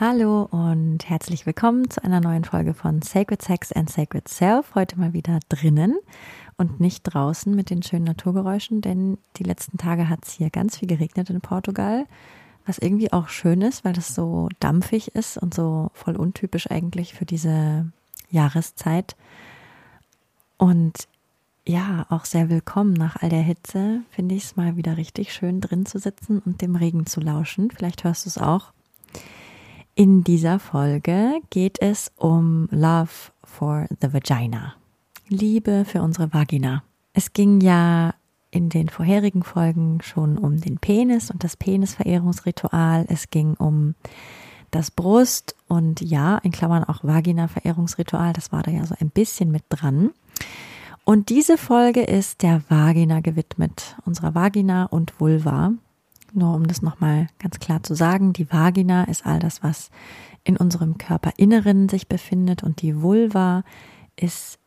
Hallo und herzlich willkommen zu einer neuen Folge von Sacred Sex and Sacred Self. Heute mal wieder drinnen und nicht draußen mit den schönen Naturgeräuschen, denn die letzten Tage hat es hier ganz viel geregnet in Portugal, was irgendwie auch schön ist, weil das so dampfig ist und so voll untypisch eigentlich für diese Jahreszeit. Und ja, auch sehr willkommen nach all der Hitze. Finde ich es mal wieder richtig schön drin zu sitzen und dem Regen zu lauschen. Vielleicht hörst du es auch. In dieser Folge geht es um Love for the Vagina. Liebe für unsere Vagina. Es ging ja in den vorherigen Folgen schon um den Penis und das Penisverehrungsritual. Es ging um das Brust und ja, in Klammern auch Vagina-Verehrungsritual. Das war da ja so ein bisschen mit dran. Und diese Folge ist der Vagina gewidmet, unserer Vagina und Vulva. Nur um das nochmal ganz klar zu sagen, die Vagina ist all das, was in unserem Körperinneren sich befindet und die Vulva ist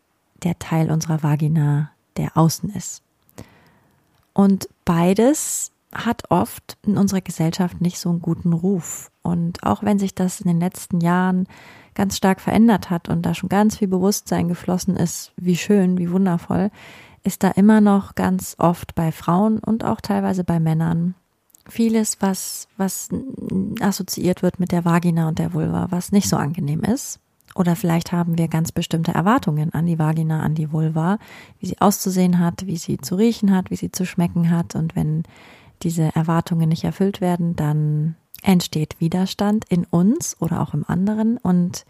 der Teil unserer Vagina, der außen ist. Und beides hat oft in unserer Gesellschaft nicht so einen guten Ruf. Und auch wenn sich das in den letzten Jahren ganz stark verändert hat und da schon ganz viel Bewusstsein geflossen ist, wie schön, wie wundervoll, ist da immer noch ganz oft bei Frauen und auch teilweise bei Männern vieles, was, was assoziiert wird mit der Vagina und der Vulva, was nicht so angenehm ist. Oder vielleicht haben wir ganz bestimmte Erwartungen an die Vagina, an die Vulva, wie sie auszusehen hat, wie sie zu riechen hat, wie sie zu schmecken hat. Und wenn diese Erwartungen nicht erfüllt werden, dann entsteht Widerstand in uns oder auch im anderen. Und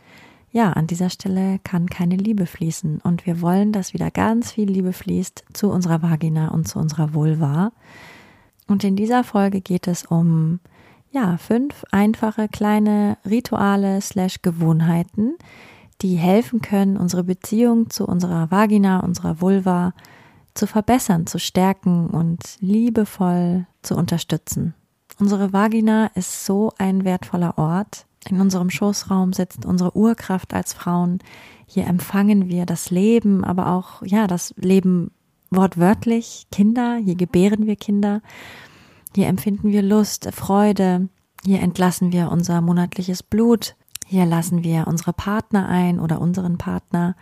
ja, an dieser Stelle kann keine Liebe fließen. Und wir wollen, dass wieder ganz viel Liebe fließt zu unserer Vagina und zu unserer Vulva. Und in dieser Folge geht es um ja, fünf einfache kleine Rituale slash Gewohnheiten, die helfen können, unsere Beziehung zu unserer Vagina, unserer Vulva zu verbessern, zu stärken und liebevoll zu unterstützen. Unsere Vagina ist so ein wertvoller Ort. In unserem Schoßraum sitzt unsere Urkraft als Frauen. Hier empfangen wir das Leben, aber auch, ja, das Leben wortwörtlich Kinder, hier gebären wir Kinder, hier empfinden wir Lust, Freude, hier entlassen wir unser monatliches Blut, hier lassen wir unsere Partner ein oder unseren Partner,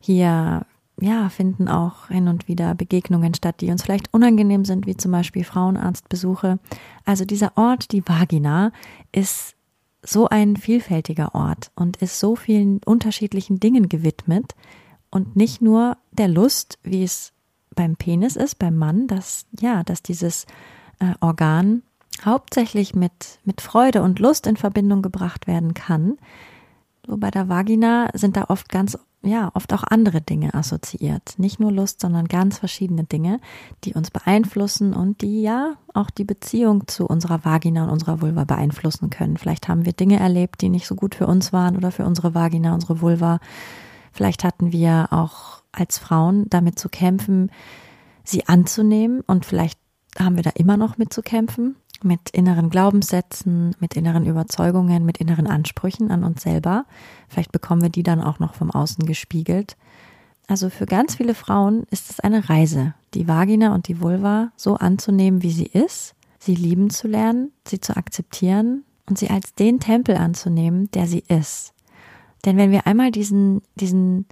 hier ja, finden auch hin und wieder Begegnungen statt, die uns vielleicht unangenehm sind, wie zum Beispiel Frauenarztbesuche. Also dieser Ort, die Vagina, ist so ein vielfältiger Ort und ist so vielen unterschiedlichen Dingen gewidmet und nicht nur der Lust, wie es beim Penis ist, beim Mann, dass, ja, dass dieses äh, Organ hauptsächlich mit, mit Freude und Lust in Verbindung gebracht werden kann. So bei der Vagina sind da oft ganz, ja, oft auch andere Dinge assoziiert. Nicht nur Lust, sondern ganz verschiedene Dinge, die uns beeinflussen und die ja auch die Beziehung zu unserer Vagina und unserer Vulva beeinflussen können. Vielleicht haben wir Dinge erlebt, die nicht so gut für uns waren oder für unsere Vagina, unsere Vulva. Vielleicht hatten wir auch als Frauen damit zu kämpfen, sie anzunehmen und vielleicht haben wir da immer noch mit zu kämpfen, mit inneren Glaubenssätzen, mit inneren Überzeugungen, mit inneren Ansprüchen an uns selber. Vielleicht bekommen wir die dann auch noch vom Außen gespiegelt. Also für ganz viele Frauen ist es eine Reise, die Vagina und die Vulva so anzunehmen, wie sie ist, sie lieben zu lernen, sie zu akzeptieren und sie als den Tempel anzunehmen, der sie ist. Denn wenn wir einmal diesen, diesen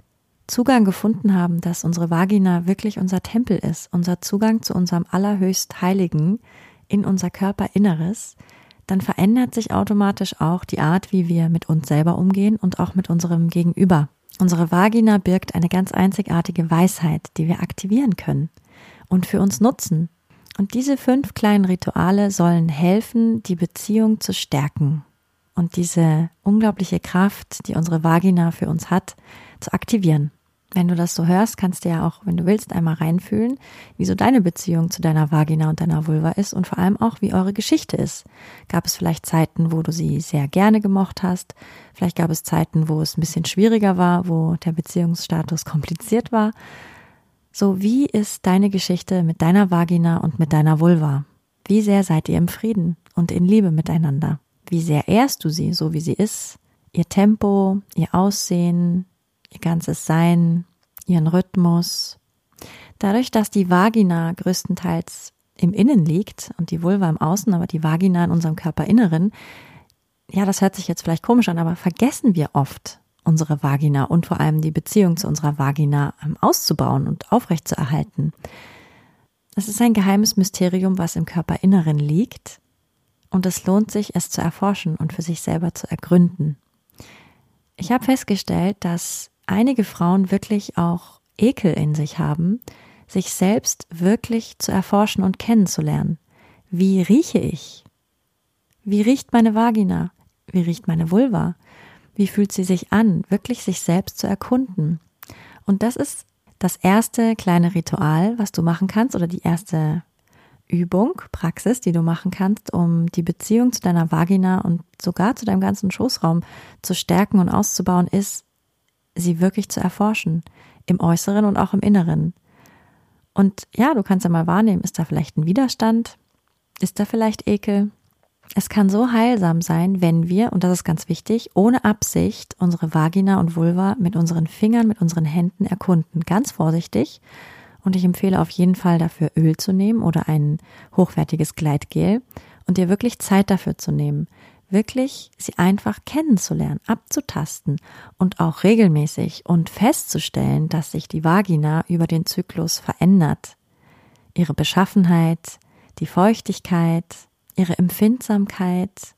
Zugang gefunden haben, dass unsere Vagina wirklich unser Tempel ist, unser Zugang zu unserem allerhöchst Heiligen in unser Körperinneres, dann verändert sich automatisch auch die Art, wie wir mit uns selber umgehen und auch mit unserem Gegenüber. Unsere Vagina birgt eine ganz einzigartige Weisheit, die wir aktivieren können und für uns nutzen. Und diese fünf kleinen Rituale sollen helfen, die Beziehung zu stärken und diese unglaubliche Kraft, die unsere Vagina für uns hat, zu aktivieren. wenn du das so hörst, kannst du ja auch, wenn du willst, einmal reinfühlen, wie so deine Beziehung zu deiner Vagina und deiner Vulva ist und vor allem auch, wie eure Geschichte ist. Gab es vielleicht Zeiten, wo du sie sehr gerne gemocht hast? Vielleicht gab es Zeiten, wo es ein bisschen schwieriger war, wo der Beziehungsstatus kompliziert war. So, wie ist deine Geschichte mit deiner Vagina und mit deiner Vulva? Wie sehr seid ihr im Frieden und in Liebe miteinander? Wie sehr ehrst du sie, so wie sie ist? Ihr Tempo, ihr Aussehen, ihr ganzes Sein, ihren Rhythmus. Dadurch, dass die Vagina größtenteils im Innen liegt und die Vulva im Außen, aber die Vagina in unserem Körperinneren, ja, das hört sich jetzt vielleicht komisch an, aber vergessen wir oft unsere Vagina und vor allem die Beziehung zu unserer Vagina ähm, auszubauen und aufrechtzuerhalten. Es ist ein geheimes Mysterium, was im Körperinneren liegt und es lohnt sich, es zu erforschen und für sich selber zu ergründen. Ich habe festgestellt, dass einige Frauen wirklich auch Ekel in sich haben, sich selbst wirklich zu erforschen und kennenzulernen. Wie rieche ich? Wie riecht meine Vagina? Wie riecht meine Vulva? Wie fühlt sie sich an? Wirklich sich selbst zu erkunden. Und das ist das erste kleine Ritual, was du machen kannst oder die erste Übung, Praxis, die du machen kannst, um die Beziehung zu deiner Vagina und sogar zu deinem ganzen Schoßraum zu stärken und auszubauen, ist sie wirklich zu erforschen, im Äußeren und auch im Inneren. Und ja, du kannst ja mal wahrnehmen, ist da vielleicht ein Widerstand? Ist da vielleicht Ekel? Es kann so heilsam sein, wenn wir, und das ist ganz wichtig, ohne Absicht unsere Vagina und Vulva mit unseren Fingern, mit unseren Händen erkunden. Ganz vorsichtig. Und ich empfehle auf jeden Fall dafür Öl zu nehmen oder ein hochwertiges Gleitgel und dir wirklich Zeit dafür zu nehmen wirklich sie einfach kennenzulernen, abzutasten und auch regelmäßig und festzustellen, dass sich die Vagina über den Zyklus verändert. Ihre Beschaffenheit, die Feuchtigkeit, ihre Empfindsamkeit,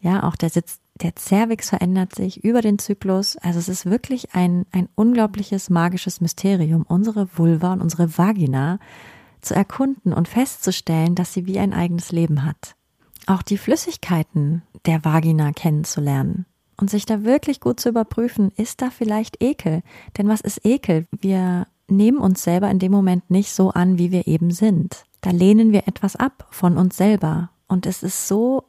ja, auch der Sitz, der Cervix verändert sich über den Zyklus. Also es ist wirklich ein, ein unglaubliches magisches Mysterium, unsere Vulva und unsere Vagina zu erkunden und festzustellen, dass sie wie ein eigenes Leben hat auch die Flüssigkeiten der Vagina kennenzulernen und sich da wirklich gut zu überprüfen, ist da vielleicht Ekel? Denn was ist Ekel? Wir nehmen uns selber in dem Moment nicht so an, wie wir eben sind. Da lehnen wir etwas ab von uns selber. Und es ist so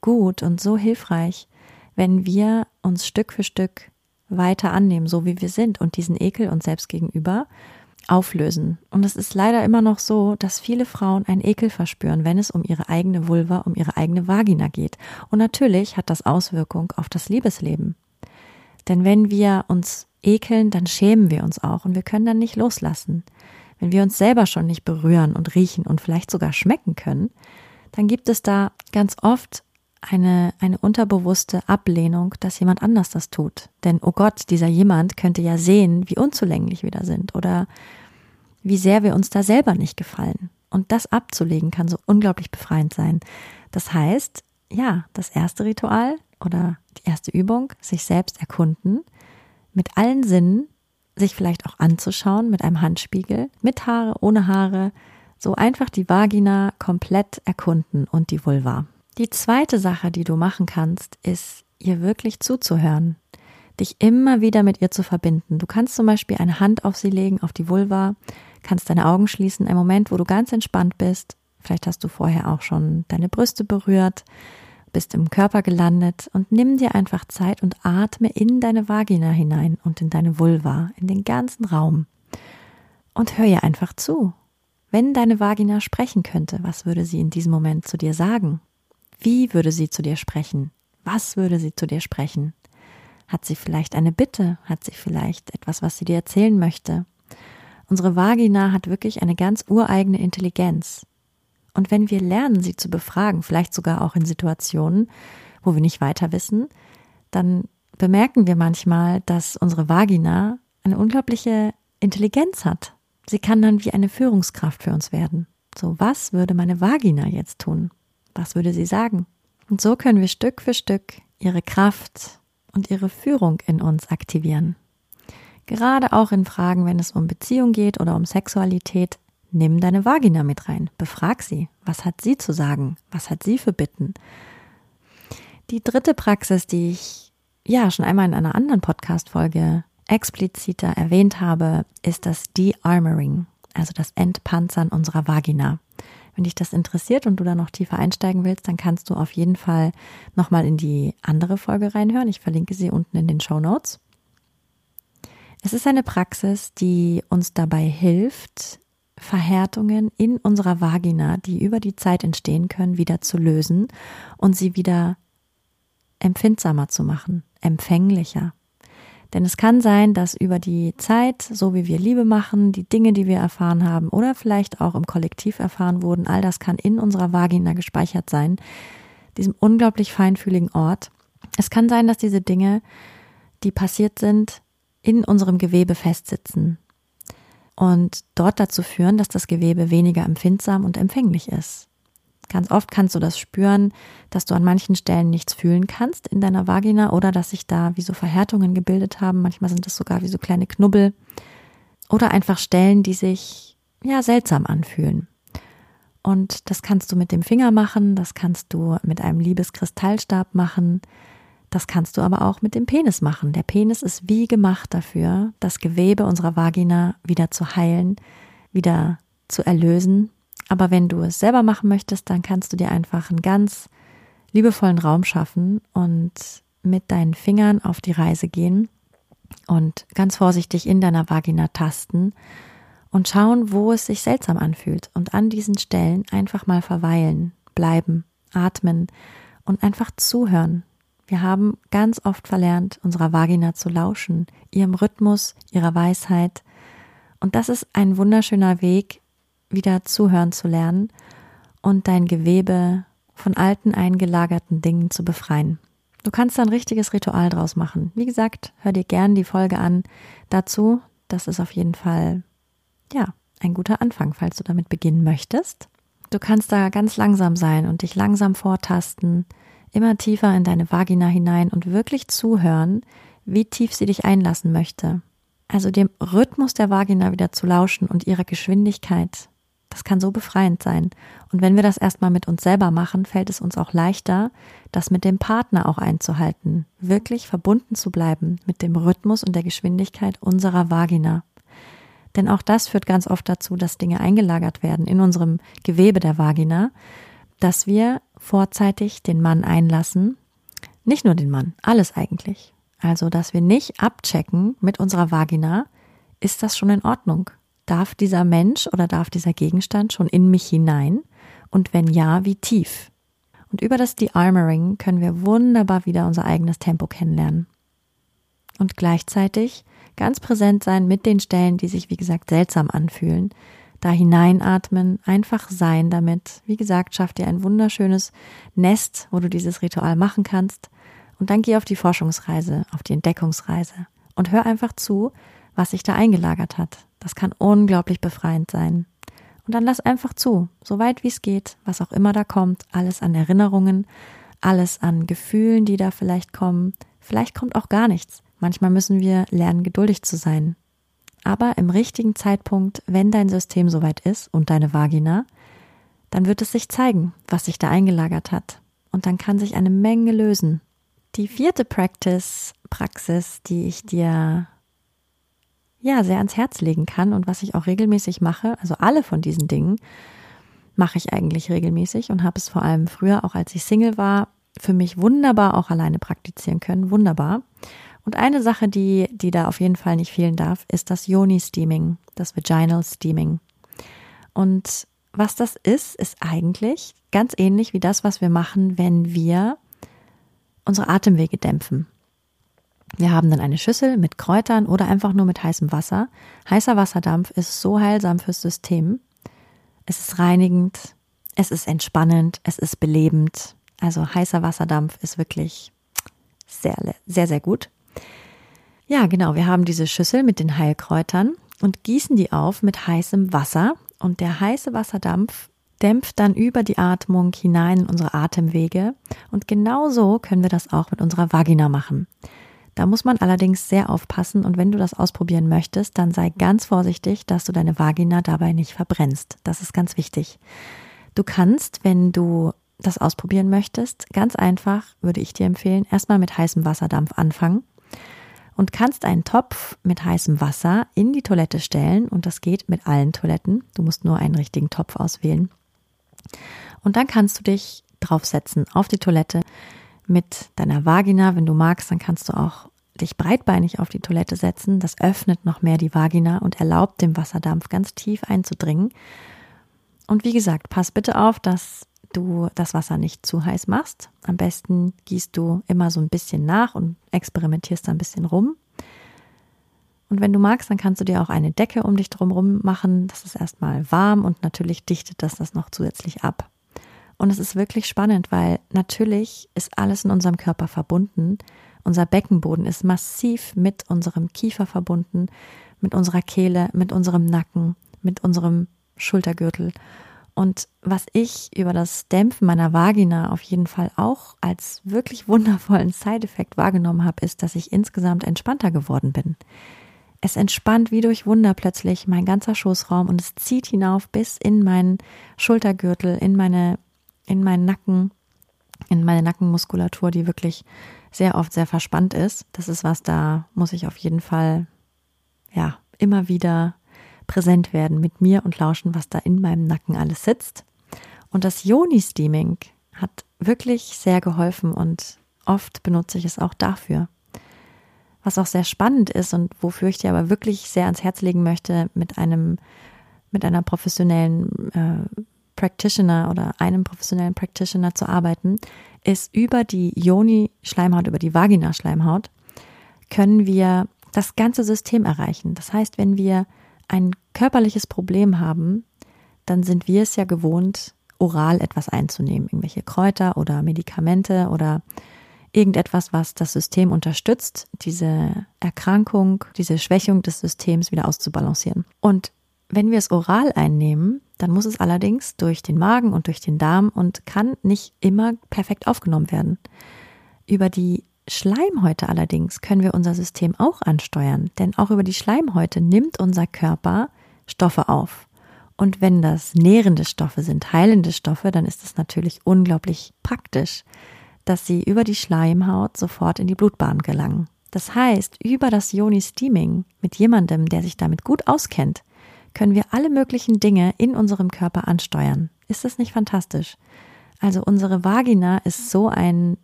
gut und so hilfreich, wenn wir uns Stück für Stück weiter annehmen, so wie wir sind und diesen Ekel uns selbst gegenüber auflösen. Und es ist leider immer noch so, dass viele Frauen einen Ekel verspüren, wenn es um ihre eigene Vulva, um ihre eigene Vagina geht. Und natürlich hat das Auswirkung auf das Liebesleben. Denn wenn wir uns ekeln, dann schämen wir uns auch und wir können dann nicht loslassen. Wenn wir uns selber schon nicht berühren und riechen und vielleicht sogar schmecken können, dann gibt es da ganz oft eine, eine unterbewusste Ablehnung, dass jemand anders das tut. Denn, oh Gott, dieser jemand könnte ja sehen, wie unzulänglich wir da sind oder wie sehr wir uns da selber nicht gefallen. Und das abzulegen kann so unglaublich befreiend sein. Das heißt, ja, das erste Ritual oder die erste Übung, sich selbst erkunden, mit allen Sinnen, sich vielleicht auch anzuschauen mit einem Handspiegel, mit Haare, ohne Haare, so einfach die Vagina komplett erkunden und die Vulva. Die zweite Sache, die du machen kannst, ist, ihr wirklich zuzuhören, dich immer wieder mit ihr zu verbinden. Du kannst zum Beispiel eine Hand auf sie legen, auf die Vulva, kannst deine Augen schließen, ein Moment, wo du ganz entspannt bist. Vielleicht hast du vorher auch schon deine Brüste berührt, bist im Körper gelandet und nimm dir einfach Zeit und atme in deine Vagina hinein und in deine Vulva, in den ganzen Raum. Und hör ihr einfach zu. Wenn deine Vagina sprechen könnte, was würde sie in diesem Moment zu dir sagen? Wie würde sie zu dir sprechen? Was würde sie zu dir sprechen? Hat sie vielleicht eine Bitte? Hat sie vielleicht etwas, was sie dir erzählen möchte? Unsere Vagina hat wirklich eine ganz ureigene Intelligenz. Und wenn wir lernen, sie zu befragen, vielleicht sogar auch in Situationen, wo wir nicht weiter wissen, dann bemerken wir manchmal, dass unsere Vagina eine unglaubliche Intelligenz hat. Sie kann dann wie eine Führungskraft für uns werden. So, was würde meine Vagina jetzt tun? Was würde sie sagen? Und so können wir Stück für Stück ihre Kraft und ihre Führung in uns aktivieren. Gerade auch in Fragen, wenn es um Beziehung geht oder um Sexualität, nimm deine Vagina mit rein, befrag sie. Was hat sie zu sagen? Was hat sie für Bitten? Die dritte Praxis, die ich ja schon einmal in einer anderen Podcast-Folge expliziter erwähnt habe, ist das De-Armoring, also das Entpanzern unserer Vagina. Wenn dich das interessiert und du da noch tiefer einsteigen willst, dann kannst du auf jeden Fall nochmal in die andere Folge reinhören. Ich verlinke sie unten in den Show Notes. Es ist eine Praxis, die uns dabei hilft, Verhärtungen in unserer Vagina, die über die Zeit entstehen können, wieder zu lösen und sie wieder empfindsamer zu machen, empfänglicher. Denn es kann sein, dass über die Zeit, so wie wir Liebe machen, die Dinge, die wir erfahren haben oder vielleicht auch im Kollektiv erfahren wurden, all das kann in unserer Vagina gespeichert sein, diesem unglaublich feinfühligen Ort. Es kann sein, dass diese Dinge, die passiert sind, in unserem Gewebe festsitzen und dort dazu führen, dass das Gewebe weniger empfindsam und empfänglich ist. Ganz oft kannst du das spüren, dass du an manchen Stellen nichts fühlen kannst in deiner Vagina oder dass sich da wie so Verhärtungen gebildet haben. Manchmal sind es sogar wie so kleine Knubbel oder einfach Stellen, die sich ja seltsam anfühlen. Und das kannst du mit dem Finger machen, das kannst du mit einem Liebeskristallstab machen, das kannst du aber auch mit dem Penis machen. Der Penis ist wie gemacht dafür, das Gewebe unserer Vagina wieder zu heilen, wieder zu erlösen aber wenn du es selber machen möchtest, dann kannst du dir einfach einen ganz liebevollen Raum schaffen und mit deinen Fingern auf die Reise gehen und ganz vorsichtig in deiner Vagina tasten und schauen, wo es sich seltsam anfühlt und an diesen Stellen einfach mal verweilen, bleiben, atmen und einfach zuhören. Wir haben ganz oft verlernt, unserer Vagina zu lauschen, ihrem Rhythmus, ihrer Weisheit. Und das ist ein wunderschöner Weg, wieder zuhören zu lernen und dein Gewebe von alten eingelagerten Dingen zu befreien. Du kannst da ein richtiges Ritual draus machen. Wie gesagt, hör dir gern die Folge an dazu. Das ist auf jeden Fall, ja, ein guter Anfang, falls du damit beginnen möchtest. Du kannst da ganz langsam sein und dich langsam vortasten, immer tiefer in deine Vagina hinein und wirklich zuhören, wie tief sie dich einlassen möchte. Also dem Rhythmus der Vagina wieder zu lauschen und ihrer Geschwindigkeit das kann so befreiend sein. Und wenn wir das erstmal mit uns selber machen, fällt es uns auch leichter, das mit dem Partner auch einzuhalten, wirklich verbunden zu bleiben mit dem Rhythmus und der Geschwindigkeit unserer Vagina. Denn auch das führt ganz oft dazu, dass Dinge eingelagert werden in unserem Gewebe der Vagina, dass wir vorzeitig den Mann einlassen, nicht nur den Mann, alles eigentlich. Also, dass wir nicht abchecken mit unserer Vagina, ist das schon in Ordnung? Darf dieser Mensch oder darf dieser Gegenstand schon in mich hinein? Und wenn ja, wie tief? Und über das De-Armoring können wir wunderbar wieder unser eigenes Tempo kennenlernen. Und gleichzeitig ganz präsent sein mit den Stellen, die sich, wie gesagt, seltsam anfühlen. Da hineinatmen, einfach sein damit. Wie gesagt, schaff dir ein wunderschönes Nest, wo du dieses Ritual machen kannst. Und dann geh auf die Forschungsreise, auf die Entdeckungsreise. Und hör einfach zu, was sich da eingelagert hat. Das kann unglaublich befreiend sein. Und dann lass einfach zu, so weit wie es geht, was auch immer da kommt, alles an Erinnerungen, alles an Gefühlen, die da vielleicht kommen. Vielleicht kommt auch gar nichts. Manchmal müssen wir lernen, geduldig zu sein. Aber im richtigen Zeitpunkt, wenn dein System soweit ist und deine Vagina, dann wird es sich zeigen, was sich da eingelagert hat. Und dann kann sich eine Menge lösen. Die vierte Practice, Praxis, die ich dir ja sehr ans Herz legen kann und was ich auch regelmäßig mache, also alle von diesen Dingen mache ich eigentlich regelmäßig und habe es vor allem früher, auch als ich Single war, für mich wunderbar auch alleine praktizieren können, wunderbar. Und eine Sache, die, die da auf jeden Fall nicht fehlen darf, ist das Yoni-Steaming, das Vaginal Steaming. Und was das ist, ist eigentlich ganz ähnlich wie das, was wir machen, wenn wir unsere Atemwege dämpfen. Wir haben dann eine Schüssel mit Kräutern oder einfach nur mit heißem Wasser. Heißer Wasserdampf ist so heilsam fürs System. Es ist reinigend, es ist entspannend, es ist belebend. Also heißer Wasserdampf ist wirklich sehr, sehr, sehr gut. Ja, genau, wir haben diese Schüssel mit den Heilkräutern und gießen die auf mit heißem Wasser. Und der heiße Wasserdampf dämpft dann über die Atmung hinein in unsere Atemwege. Und genau so können wir das auch mit unserer Vagina machen. Da muss man allerdings sehr aufpassen und wenn du das ausprobieren möchtest, dann sei ganz vorsichtig, dass du deine Vagina dabei nicht verbrennst. Das ist ganz wichtig. Du kannst, wenn du das ausprobieren möchtest, ganz einfach würde ich dir empfehlen, erstmal mit heißem Wasserdampf anfangen und kannst einen Topf mit heißem Wasser in die Toilette stellen und das geht mit allen Toiletten. Du musst nur einen richtigen Topf auswählen. Und dann kannst du dich draufsetzen auf die Toilette mit deiner Vagina. Wenn du magst, dann kannst du auch dich breitbeinig auf die Toilette setzen. Das öffnet noch mehr die Vagina und erlaubt dem Wasserdampf ganz tief einzudringen. Und wie gesagt, pass bitte auf, dass du das Wasser nicht zu heiß machst. Am besten gießt du immer so ein bisschen nach und experimentierst da ein bisschen rum. Und wenn du magst, dann kannst du dir auch eine Decke um dich drumherum machen. Das ist erstmal warm und natürlich dichtet das das noch zusätzlich ab. Und es ist wirklich spannend, weil natürlich ist alles in unserem Körper verbunden. Unser Beckenboden ist massiv mit unserem Kiefer verbunden, mit unserer Kehle, mit unserem Nacken, mit unserem Schultergürtel. Und was ich über das Dämpfen meiner Vagina auf jeden Fall auch als wirklich wundervollen Side-Effekt wahrgenommen habe, ist, dass ich insgesamt entspannter geworden bin. Es entspannt wie durch Wunder plötzlich mein ganzer Schoßraum und es zieht hinauf bis in meinen Schultergürtel, in meine, in meinen Nacken, in meine Nackenmuskulatur, die wirklich sehr oft sehr verspannt ist. Das ist was, da muss ich auf jeden Fall, ja, immer wieder präsent werden mit mir und lauschen, was da in meinem Nacken alles sitzt. Und das Yoni-Steaming hat wirklich sehr geholfen und oft benutze ich es auch dafür. Was auch sehr spannend ist und wofür ich dir aber wirklich sehr ans Herz legen möchte, mit einem, mit einer professionellen äh, Practitioner oder einem professionellen Practitioner zu arbeiten, ist über die Yoni-Schleimhaut, über die Vagina-Schleimhaut, können wir das ganze System erreichen. Das heißt, wenn wir ein körperliches Problem haben, dann sind wir es ja gewohnt, oral etwas einzunehmen, irgendwelche Kräuter oder Medikamente oder irgendetwas, was das System unterstützt, diese Erkrankung, diese Schwächung des Systems wieder auszubalancieren. Und wenn wir es oral einnehmen, dann muss es allerdings durch den Magen und durch den Darm und kann nicht immer perfekt aufgenommen werden. Über die Schleimhäute allerdings können wir unser System auch ansteuern, denn auch über die Schleimhäute nimmt unser Körper Stoffe auf. Und wenn das nährende Stoffe sind, heilende Stoffe, dann ist es natürlich unglaublich praktisch, dass sie über die Schleimhaut sofort in die Blutbahn gelangen. Das heißt, über das Yoni Steaming mit jemandem, der sich damit gut auskennt, können wir alle möglichen Dinge in unserem Körper ansteuern. Ist das nicht fantastisch? Also unsere Vagina ist so ein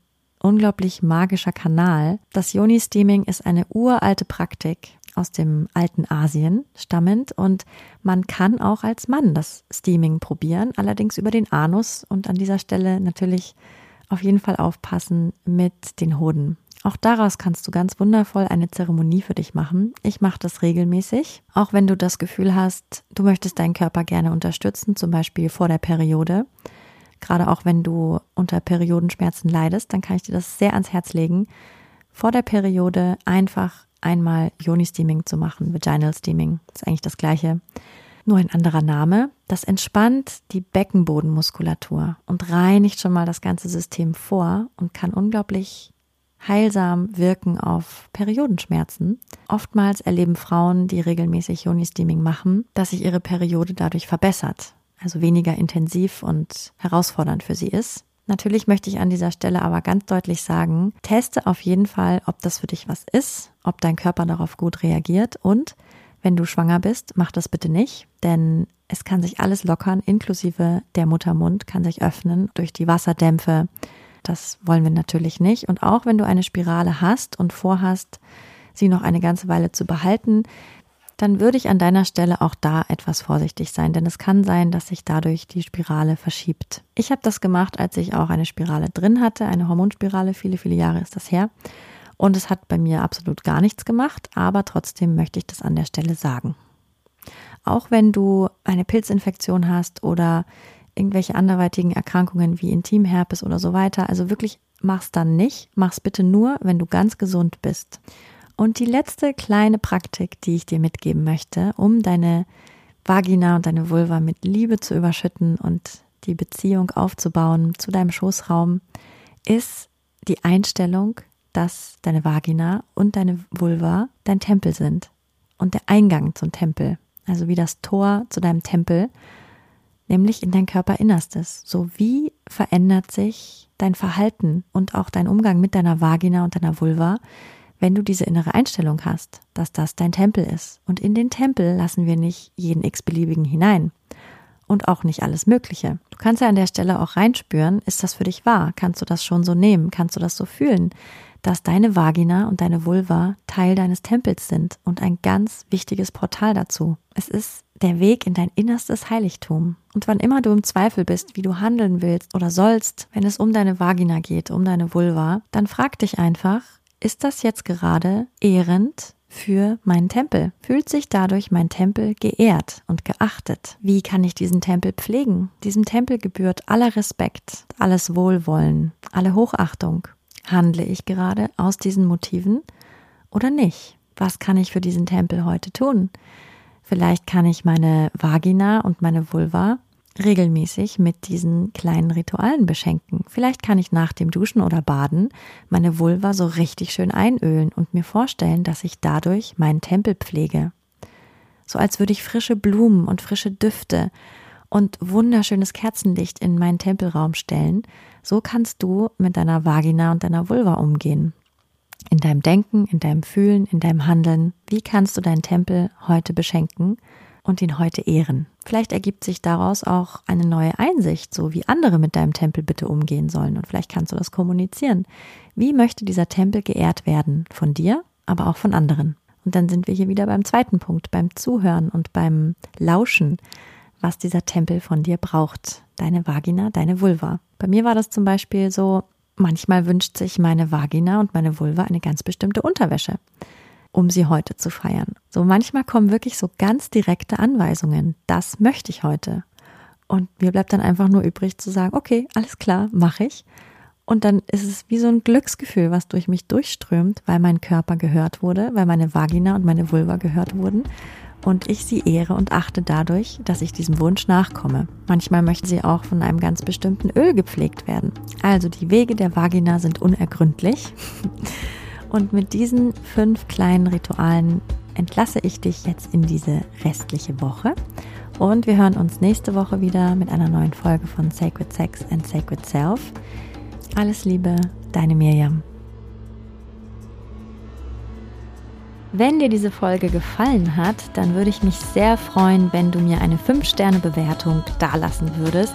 unglaublich magischer Kanal. Das Yoni-Steaming ist eine uralte Praktik aus dem alten Asien stammend und man kann auch als Mann das Steaming probieren, allerdings über den Anus und an dieser Stelle natürlich auf jeden Fall aufpassen mit den Hoden. Auch daraus kannst du ganz wundervoll eine Zeremonie für dich machen. Ich mache das regelmäßig. Auch wenn du das Gefühl hast, du möchtest deinen Körper gerne unterstützen, zum Beispiel vor der Periode, Gerade auch wenn du unter Periodenschmerzen leidest, dann kann ich dir das sehr ans Herz legen, vor der Periode einfach einmal Yoni-Steaming zu machen, Vaginal Steaming. Ist eigentlich das gleiche, nur ein anderer Name. Das entspannt die Beckenbodenmuskulatur und reinigt schon mal das ganze System vor und kann unglaublich heilsam wirken auf Periodenschmerzen. Oftmals erleben Frauen, die regelmäßig Yoni-Steaming machen, dass sich ihre Periode dadurch verbessert also weniger intensiv und herausfordernd für sie ist. Natürlich möchte ich an dieser Stelle aber ganz deutlich sagen, teste auf jeden Fall, ob das für dich was ist, ob dein Körper darauf gut reagiert und wenn du schwanger bist, mach das bitte nicht, denn es kann sich alles lockern, inklusive der Muttermund kann sich öffnen durch die Wasserdämpfe. Das wollen wir natürlich nicht. Und auch wenn du eine Spirale hast und vorhast, sie noch eine ganze Weile zu behalten, dann würde ich an deiner Stelle auch da etwas vorsichtig sein, denn es kann sein, dass sich dadurch die Spirale verschiebt. Ich habe das gemacht, als ich auch eine Spirale drin hatte, eine Hormonspirale, viele, viele Jahre ist das her. Und es hat bei mir absolut gar nichts gemacht, aber trotzdem möchte ich das an der Stelle sagen. Auch wenn du eine Pilzinfektion hast oder irgendwelche anderweitigen Erkrankungen wie Intimherpes oder so weiter, also wirklich mach's dann nicht, mach's bitte nur, wenn du ganz gesund bist. Und die letzte kleine Praktik, die ich dir mitgeben möchte, um deine Vagina und deine Vulva mit Liebe zu überschütten und die Beziehung aufzubauen zu deinem Schoßraum, ist die Einstellung, dass deine Vagina und deine Vulva dein Tempel sind. Und der Eingang zum Tempel, also wie das Tor zu deinem Tempel, nämlich in dein Körperinnerstes. So wie verändert sich dein Verhalten und auch dein Umgang mit deiner Vagina und deiner Vulva, wenn du diese innere Einstellung hast, dass das dein Tempel ist. Und in den Tempel lassen wir nicht jeden x-beliebigen hinein. Und auch nicht alles Mögliche. Du kannst ja an der Stelle auch reinspüren, ist das für dich wahr? Kannst du das schon so nehmen? Kannst du das so fühlen? Dass deine Vagina und deine Vulva Teil deines Tempels sind und ein ganz wichtiges Portal dazu. Es ist der Weg in dein innerstes Heiligtum. Und wann immer du im Zweifel bist, wie du handeln willst oder sollst, wenn es um deine Vagina geht, um deine Vulva, dann frag dich einfach, ist das jetzt gerade ehrend für meinen Tempel? Fühlt sich dadurch mein Tempel geehrt und geachtet? Wie kann ich diesen Tempel pflegen? Diesem Tempel gebührt aller Respekt, alles Wohlwollen, alle Hochachtung. Handle ich gerade aus diesen Motiven oder nicht? Was kann ich für diesen Tempel heute tun? Vielleicht kann ich meine Vagina und meine Vulva regelmäßig mit diesen kleinen Ritualen beschenken. Vielleicht kann ich nach dem Duschen oder Baden meine Vulva so richtig schön einölen und mir vorstellen, dass ich dadurch meinen Tempel pflege. So als würde ich frische Blumen und frische Düfte und wunderschönes Kerzenlicht in meinen Tempelraum stellen. So kannst du mit deiner Vagina und deiner Vulva umgehen. In deinem Denken, in deinem Fühlen, in deinem Handeln. Wie kannst du deinen Tempel heute beschenken? und ihn heute ehren. Vielleicht ergibt sich daraus auch eine neue Einsicht, so wie andere mit deinem Tempel bitte umgehen sollen. Und vielleicht kannst du das kommunizieren. Wie möchte dieser Tempel geehrt werden? Von dir, aber auch von anderen. Und dann sind wir hier wieder beim zweiten Punkt, beim Zuhören und beim Lauschen, was dieser Tempel von dir braucht. Deine Vagina, deine Vulva. Bei mir war das zum Beispiel so, manchmal wünscht sich meine Vagina und meine Vulva eine ganz bestimmte Unterwäsche um sie heute zu feiern. So manchmal kommen wirklich so ganz direkte Anweisungen. Das möchte ich heute. Und mir bleibt dann einfach nur übrig zu sagen, okay, alles klar, mache ich. Und dann ist es wie so ein Glücksgefühl, was durch mich durchströmt, weil mein Körper gehört wurde, weil meine Vagina und meine Vulva gehört wurden und ich sie ehre und achte dadurch, dass ich diesem Wunsch nachkomme. Manchmal möchten sie auch von einem ganz bestimmten Öl gepflegt werden. Also die Wege der Vagina sind unergründlich. Und mit diesen fünf kleinen Ritualen entlasse ich dich jetzt in diese restliche Woche. Und wir hören uns nächste Woche wieder mit einer neuen Folge von Sacred Sex and Sacred Self. Alles Liebe, deine Mirjam. Wenn dir diese Folge gefallen hat, dann würde ich mich sehr freuen, wenn du mir eine 5-Sterne-Bewertung dalassen würdest.